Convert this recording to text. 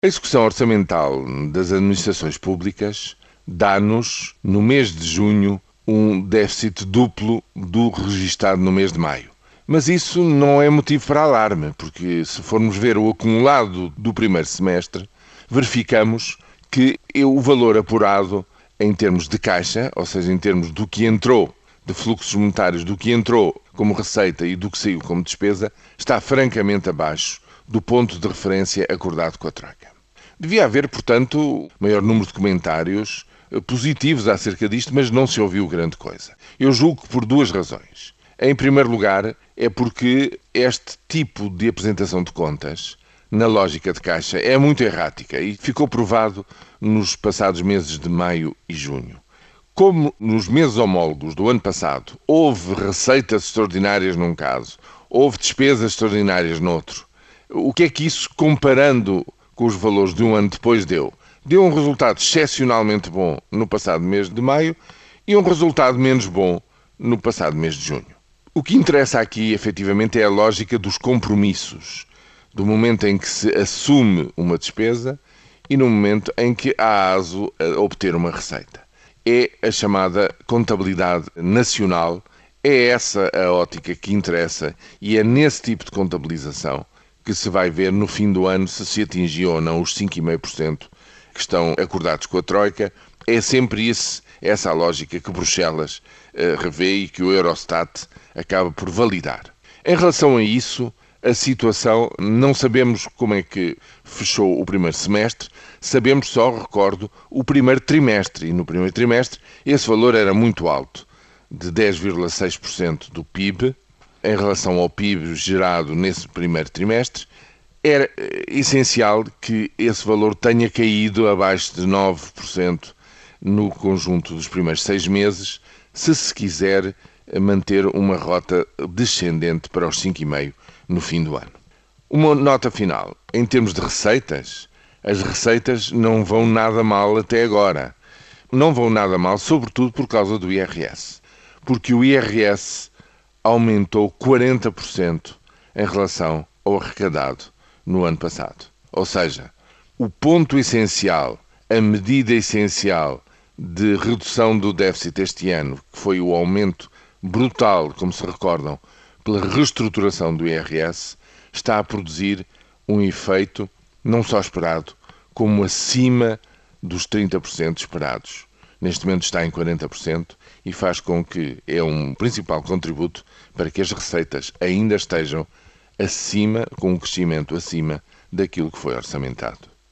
A execução orçamental das administrações públicas dá-nos, no mês de junho, um déficit duplo do registado no mês de maio. Mas isso não é motivo para alarme, porque se formos ver o acumulado do primeiro semestre, verificamos que o valor apurado em termos de caixa, ou seja, em termos do que entrou, de fluxos monetários, do que entrou como receita e do que saiu como despesa, está francamente abaixo do ponto de referência acordado com a Troika. Devia haver, portanto, maior número de comentários eh, positivos acerca disto, mas não se ouviu grande coisa. Eu julgo que por duas razões. Em primeiro lugar, é porque este tipo de apresentação de contas, na lógica de caixa, é muito errática e ficou provado nos passados meses de maio e junho. Como nos meses homólogos do ano passado houve receitas extraordinárias num caso, houve despesas extraordinárias noutro, o que é que isso, comparando com os valores de um ano depois, deu? Deu um resultado excepcionalmente bom no passado mês de maio e um resultado menos bom no passado mês de junho. O que interessa aqui, efetivamente, é a lógica dos compromissos, do momento em que se assume uma despesa e no momento em que há aso a obter uma receita. É a chamada contabilidade nacional, é essa a ótica que interessa e é nesse tipo de contabilização que se vai ver no fim do ano se se atingiu ou não os 5,5% que estão acordados com a Troika. É sempre esse, essa a lógica que Bruxelas uh, revê e que o Eurostat acaba por validar. Em relação a isso, a situação, não sabemos como é que fechou o primeiro semestre, sabemos só, recordo, o primeiro trimestre. E no primeiro trimestre esse valor era muito alto, de 10,6% do PIB, em relação ao PIB gerado nesse primeiro trimestre, era eh, essencial que esse valor tenha caído abaixo de 9% no conjunto dos primeiros seis meses, se se quiser manter uma rota descendente para os 5,5% no fim do ano. Uma nota final. Em termos de receitas, as receitas não vão nada mal até agora. Não vão nada mal, sobretudo por causa do IRS. Porque o IRS aumentou 40% em relação ao arrecadado no ano passado. Ou seja, o ponto essencial, a medida essencial de redução do déficit este ano, que foi o aumento brutal, como se recordam, pela reestruturação do IRS, está a produzir um efeito não só esperado, como acima dos 30% esperados neste momento está em 40% e faz com que é um principal contributo para que as receitas ainda estejam acima, com um crescimento acima daquilo que foi orçamentado.